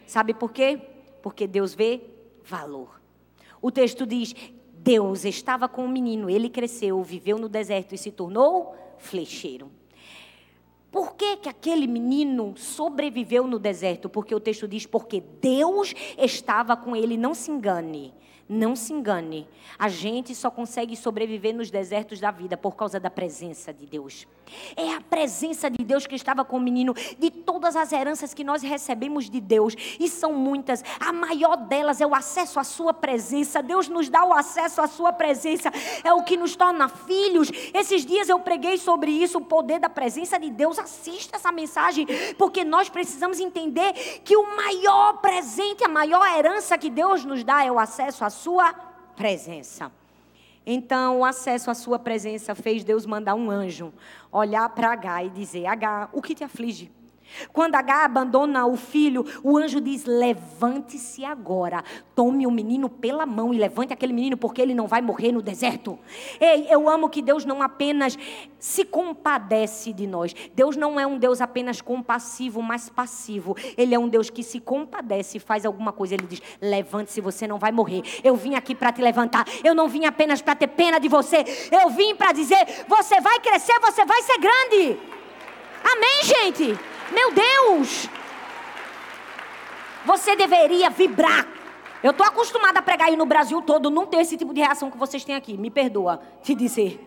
Sabe por quê? Porque Deus vê valor. O texto diz: Deus estava com o menino, ele cresceu, viveu no deserto e se tornou flecheiro. Por que, que aquele menino sobreviveu no deserto? Porque o texto diz: porque Deus estava com ele. Não se engane. Não se engane, a gente só consegue sobreviver nos desertos da vida por causa da presença de Deus. É a presença de Deus que estava com o menino, de todas as heranças que nós recebemos de Deus, e são muitas. A maior delas é o acesso à Sua presença. Deus nos dá o acesso à Sua presença, é o que nos torna filhos. Esses dias eu preguei sobre isso, o poder da presença de Deus. Assista essa mensagem, porque nós precisamos entender que o maior presente, a maior herança que Deus nos dá é o acesso à sua presença. Então, o acesso à sua presença fez Deus mandar um anjo olhar para H e dizer: H, o que te aflige? Quando H abandona o filho, o anjo diz: Levante-se agora, tome o menino pela mão e levante aquele menino, porque ele não vai morrer no deserto. Ei, eu amo que Deus não apenas se compadece de nós. Deus não é um Deus apenas compassivo, mas passivo. Ele é um Deus que se compadece e faz alguma coisa. Ele diz: Levante-se, você não vai morrer. Eu vim aqui para te levantar. Eu não vim apenas para ter pena de você. Eu vim para dizer: Você vai crescer, você vai ser grande. Amém, gente? Meu Deus! Você deveria vibrar. Eu estou acostumada a pregar aí no Brasil todo, não ter esse tipo de reação que vocês têm aqui. Me perdoa te dizer.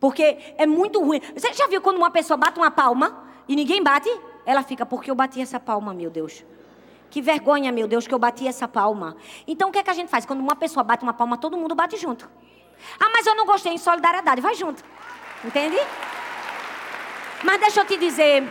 Porque é muito ruim. Você já viu quando uma pessoa bate uma palma e ninguém bate? Ela fica, porque eu bati essa palma, meu Deus. Que vergonha, meu Deus, que eu bati essa palma. Então o que é que a gente faz? Quando uma pessoa bate uma palma, todo mundo bate junto. Ah, mas eu não gostei em solidariedade. Vai junto. Entende? Mas deixa eu te dizer,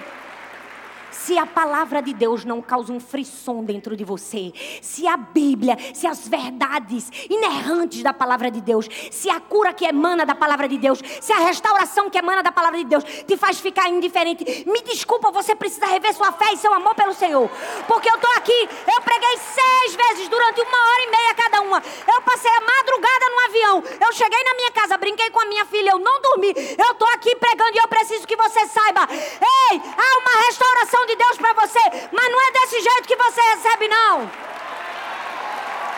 se a palavra de Deus não causa um frisson dentro de você, se a Bíblia, se as verdades inerrantes da palavra de Deus, se a cura que emana da palavra de Deus, se a restauração que emana da palavra de Deus te faz ficar indiferente, me desculpa, você precisa rever sua fé e seu amor pelo Senhor. Porque eu estou aqui, eu preguei seis vezes durante uma hora e meia cada uma. Eu passei a madrugada no avião, eu cheguei na minha casa, brinquei com a minha filha, eu não dormi. Eu estou aqui pregando e eu preciso que você saiba: ei, há uma restauração de Deus para você, mas não é desse jeito que você recebe, não.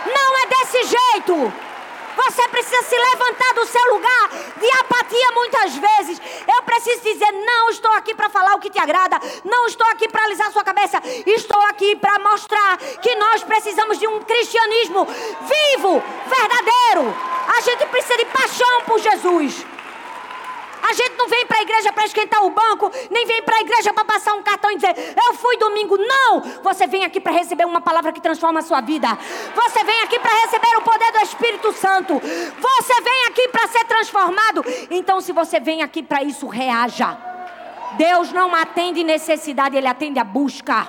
Não é desse jeito. Você precisa se levantar do seu lugar de apatia muitas vezes. Eu preciso dizer: não estou aqui para falar o que te agrada, não estou aqui para alisar sua cabeça, estou aqui para mostrar que nós precisamos de um cristianismo vivo, verdadeiro. A gente precisa de paixão por Jesus. A gente não vem para a igreja para esquentar o banco, nem vem para a igreja para passar um cartão e dizer, eu fui domingo. Não! Você vem aqui para receber uma palavra que transforma a sua vida. Você vem aqui para receber o poder do Espírito Santo. Você vem aqui para ser transformado. Então, se você vem aqui para isso, reaja. Deus não atende necessidade, Ele atende a busca.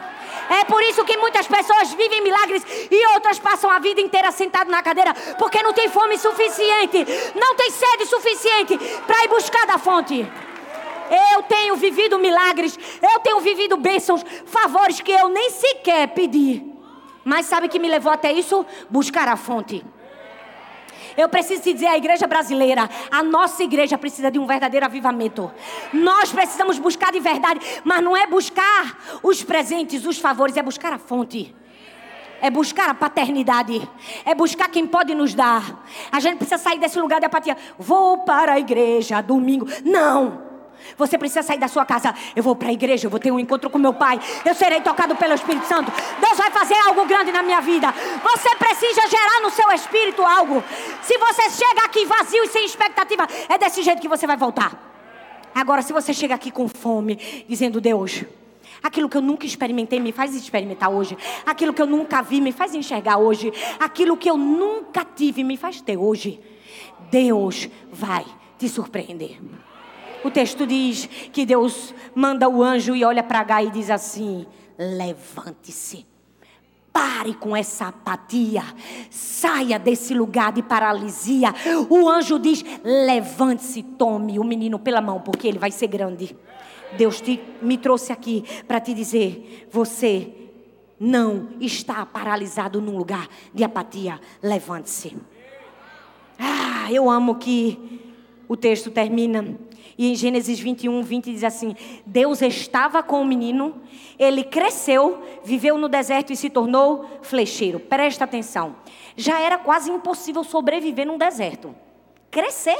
É por isso que muitas pessoas vivem milagres e outras passam a vida inteira sentado na cadeira porque não tem fome suficiente, não tem sede suficiente para ir buscar da fonte. Eu tenho vivido milagres, eu tenho vivido bênçãos, favores que eu nem sequer pedi. Mas sabe o que me levou até isso? Buscar a fonte. Eu preciso te dizer, a igreja brasileira, a nossa igreja precisa de um verdadeiro avivamento. Nós precisamos buscar de verdade, mas não é buscar os presentes, os favores, é buscar a fonte é buscar a paternidade, é buscar quem pode nos dar. A gente precisa sair desse lugar de apatia. Vou para a igreja domingo. Não! Você precisa sair da sua casa. Eu vou para a igreja, eu vou ter um encontro com meu pai. Eu serei tocado pelo Espírito Santo. Deus vai fazer algo grande na minha vida. Você precisa gerar no seu espírito algo. Se você chega aqui vazio e sem expectativa, é desse jeito que você vai voltar. Agora, se você chega aqui com fome, dizendo: Deus, aquilo que eu nunca experimentei, me faz experimentar hoje. Aquilo que eu nunca vi, me faz enxergar hoje. Aquilo que eu nunca tive, me faz ter hoje. Deus vai te surpreender. O texto diz que Deus manda o anjo e olha para H e diz assim: levante-se. Pare com essa apatia. Saia desse lugar de paralisia. O anjo diz: levante-se, tome o menino pela mão, porque ele vai ser grande. Deus te, me trouxe aqui para te dizer: você não está paralisado num lugar de apatia. Levante-se. Ah, eu amo que o texto termina e em Gênesis 21, 20 diz assim: Deus estava com o menino, ele cresceu, viveu no deserto e se tornou flecheiro. Presta atenção. Já era quase impossível sobreviver num deserto. Crescer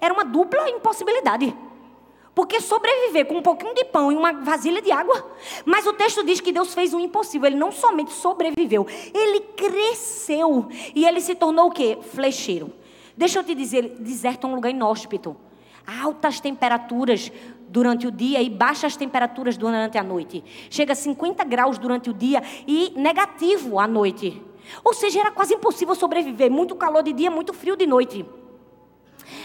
era uma dupla impossibilidade. Porque sobreviver com um pouquinho de pão e uma vasilha de água. Mas o texto diz que Deus fez o impossível. Ele não somente sobreviveu, ele cresceu. E ele se tornou o quê? Flecheiro. Deixa eu te dizer, deserto é um lugar inóspito altas temperaturas durante o dia e baixas temperaturas durante a noite. Chega a 50 graus durante o dia e negativo à noite. Ou seja, era quase impossível sobreviver. Muito calor de dia, muito frio de noite.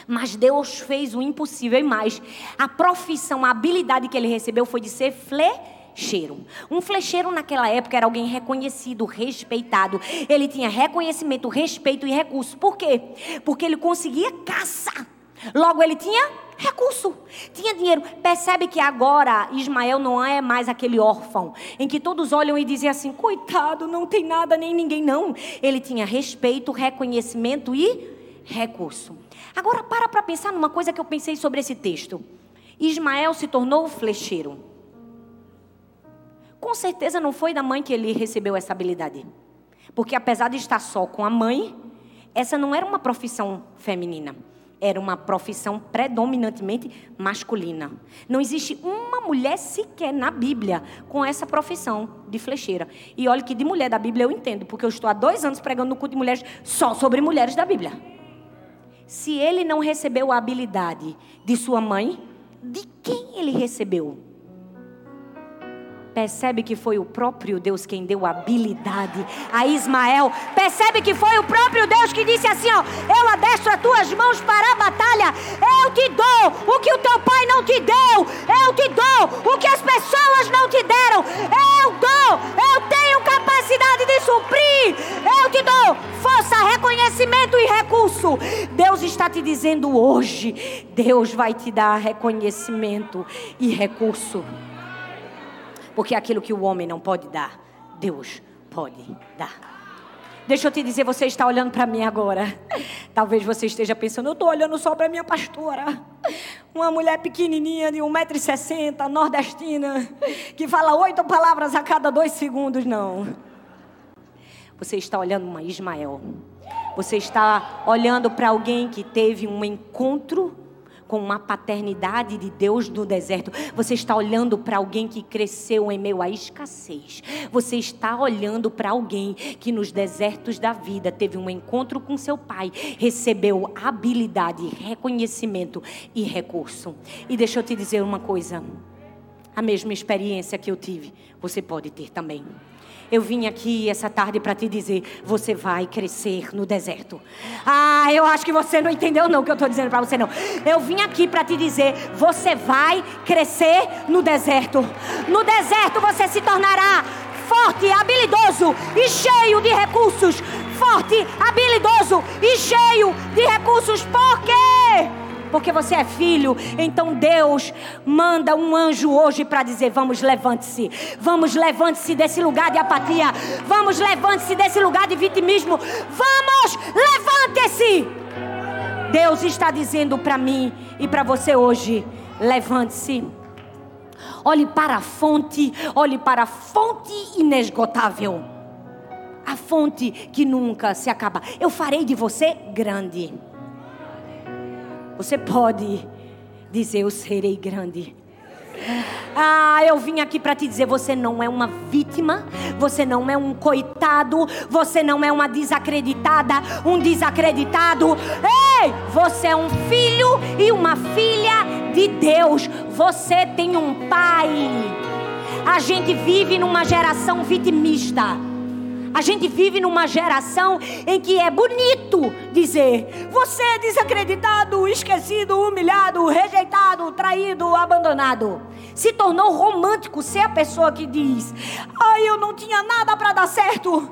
Mas Deus fez o impossível e mais. A profissão, a habilidade que ele recebeu foi de ser flecheiro. Um flecheiro naquela época era alguém reconhecido, respeitado. Ele tinha reconhecimento, respeito e recurso. Por quê? Porque ele conseguia caçar. Logo, ele tinha recurso, tinha dinheiro. Percebe que agora Ismael não é mais aquele órfão em que todos olham e dizem assim: coitado, não tem nada nem ninguém, não. Ele tinha respeito, reconhecimento e recurso. Agora, para para pensar numa coisa que eu pensei sobre esse texto. Ismael se tornou flecheiro. Com certeza não foi da mãe que ele recebeu essa habilidade. Porque apesar de estar só com a mãe, essa não era uma profissão feminina era uma profissão predominantemente masculina. Não existe uma mulher sequer na Bíblia com essa profissão de flecheira. E olha que de mulher da Bíblia eu entendo, porque eu estou há dois anos pregando no culto de mulheres só sobre mulheres da Bíblia. Se ele não recebeu a habilidade de sua mãe, de quem ele recebeu? Percebe que foi o próprio Deus quem deu habilidade a Ismael. Percebe que foi o próprio Deus que disse assim: ó, eu adestro as tuas mãos para a batalha. Eu te dou o que o teu pai não te deu. Eu te dou o que as pessoas não te deram. Eu dou, eu tenho capacidade de suprir. Eu te dou força, reconhecimento e recurso. Deus está te dizendo hoje: Deus vai te dar reconhecimento e recurso. Porque aquilo que o homem não pode dar, Deus pode dar. Deixa eu te dizer, você está olhando para mim agora. Talvez você esteja pensando, eu estou olhando só para minha pastora. Uma mulher pequenininha de 1,60m, nordestina, que fala oito palavras a cada dois segundos. Não. Você está olhando uma Ismael. Você está olhando para alguém que teve um encontro com uma paternidade de Deus no deserto. Você está olhando para alguém que cresceu em meio à escassez. Você está olhando para alguém que nos desertos da vida teve um encontro com seu pai, recebeu habilidade, reconhecimento e recurso. E deixa eu te dizer uma coisa. A mesma experiência que eu tive, você pode ter também. Eu vim aqui essa tarde para te dizer: você vai crescer no deserto. Ah, eu acho que você não entendeu não o que eu estou dizendo para você não. Eu vim aqui para te dizer: você vai crescer no deserto. No deserto você se tornará forte, habilidoso e cheio de recursos. Forte, habilidoso e cheio de recursos. Por quê? Porque você é filho. Então Deus manda um anjo hoje para dizer: Vamos, levante-se. Vamos, levante-se desse lugar de apatia. Vamos, levante-se desse lugar de vitimismo. Vamos, levante-se. Deus está dizendo para mim e para você hoje: levante-se. Olhe para a fonte, olhe para a fonte inesgotável. A fonte que nunca se acaba. Eu farei de você grande. Você pode dizer: Eu serei grande. Ah, eu vim aqui para te dizer: você não é uma vítima, você não é um coitado, você não é uma desacreditada, um desacreditado. Ei, você é um filho e uma filha de Deus. Você tem um pai. A gente vive numa geração vitimista. A gente vive numa geração em que é bonito dizer: você é desacreditado, esquecido, humilhado, rejeitado, traído, abandonado. Se tornou romântico ser a pessoa que diz: ai, eu não tinha nada para dar certo.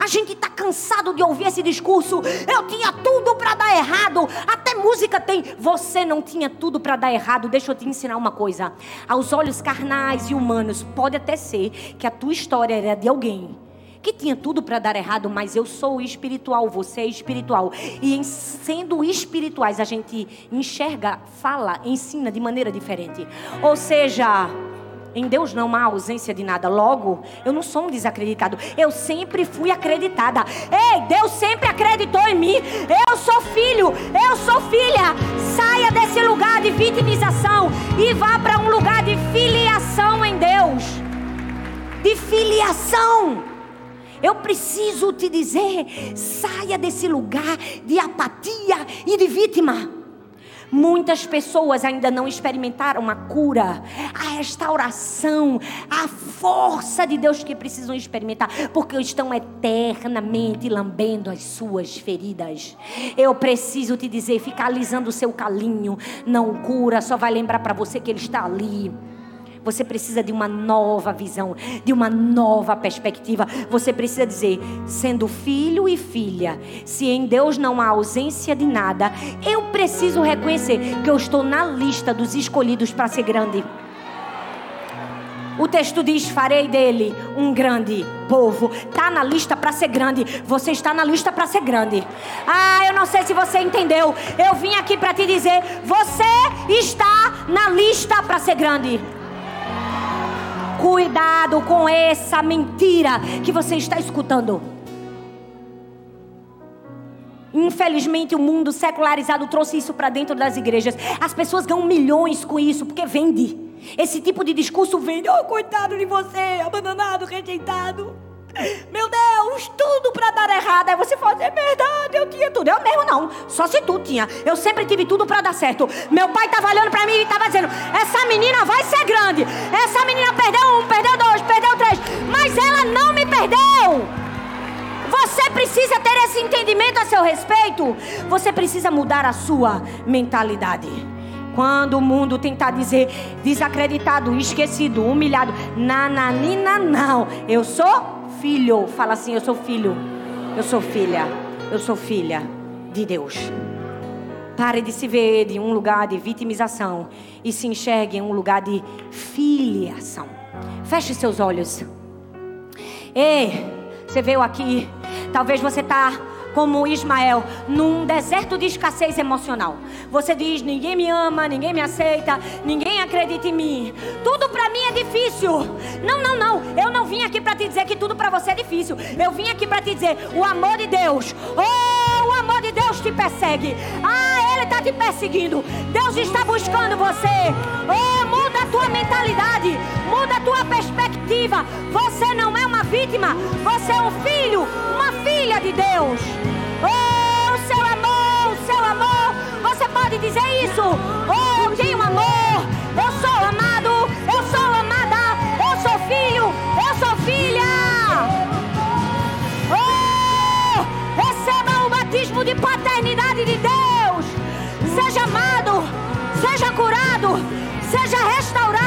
A gente está cansado de ouvir esse discurso. Eu tinha tudo para dar errado. Até música tem. Você não tinha tudo para dar errado. Deixa eu te ensinar uma coisa. Aos olhos carnais e humanos, pode até ser que a tua história era de alguém que tinha tudo para dar errado, mas eu sou espiritual, você é espiritual. E em sendo espirituais, a gente enxerga, fala, ensina de maneira diferente. Ou seja, em Deus não há ausência de nada. Logo, eu não sou um desacreditado. Eu sempre fui acreditada. Ei, Deus sempre acreditou em mim. Eu sou filho, eu sou filha. Saia desse lugar de vitimização e vá para um lugar de filiação em Deus. De filiação. Eu preciso te dizer: saia desse lugar de apatia e de vítima. Muitas pessoas ainda não experimentaram a cura, a restauração, a força de Deus que precisam experimentar, porque estão eternamente lambendo as suas feridas. Eu preciso te dizer: ficar alisando o seu calinho não cura, só vai lembrar para você que ele está ali. Você precisa de uma nova visão, de uma nova perspectiva. Você precisa dizer: sendo filho e filha, se em Deus não há ausência de nada, eu preciso reconhecer que eu estou na lista dos escolhidos para ser grande. O texto diz: Farei dele um grande povo. Está na lista para ser grande. Você está na lista para ser grande. Ah, eu não sei se você entendeu. Eu vim aqui para te dizer: Você está na lista para ser grande. Cuidado com essa mentira que você está escutando. Infelizmente, o mundo secularizado trouxe isso para dentro das igrejas. As pessoas ganham milhões com isso porque vende. Esse tipo de discurso vem, oh, coitado de você, abandonado, rejeitado. Meu Deus, tudo para dar errado. Aí você fala, é verdade, eu tinha tudo. Eu mesmo não, só se tu tinha. Eu sempre tive tudo para dar certo. Meu pai estava olhando para mim e estava dizendo: essa menina vai ser grande. Essa menina perdeu um, perdeu dois, perdeu três. Mas ela não me perdeu. Você precisa ter esse entendimento a seu respeito. Você precisa mudar a sua mentalidade. Quando o mundo tentar dizer desacreditado, esquecido, humilhado, nananina, não. Eu sou filho. Fala assim: eu sou filho. Eu sou filha. Eu sou filha de Deus. Pare de se ver em um lugar de vitimização e se enxergue em um lugar de filiação. Feche seus olhos. Ei, você veio aqui. Talvez você está como Ismael, num deserto de escassez emocional. Você diz: ninguém me ama, ninguém me aceita, ninguém acredita em mim. Tudo para mim é difícil. Não, não, não. Eu não vim aqui para te dizer que tudo para você é difícil. Eu vim aqui para te dizer: o amor de Deus. Oh, o amor de Deus te persegue. Ah, ele está te perseguindo. Deus está buscando você. Oh, muda a tua mentalidade, muda a tua perspectiva. Você não é uma vítima, você é um filho, uma filha de Deus. Oh, seu amor, seu amor, você pode dizer isso? Oh, eu tenho amor, eu sou amado, eu sou amada, eu sou filho, eu sou filha. Oh, receba o batismo de paternidade de Deus. Seja amado, seja curado seja restaurado.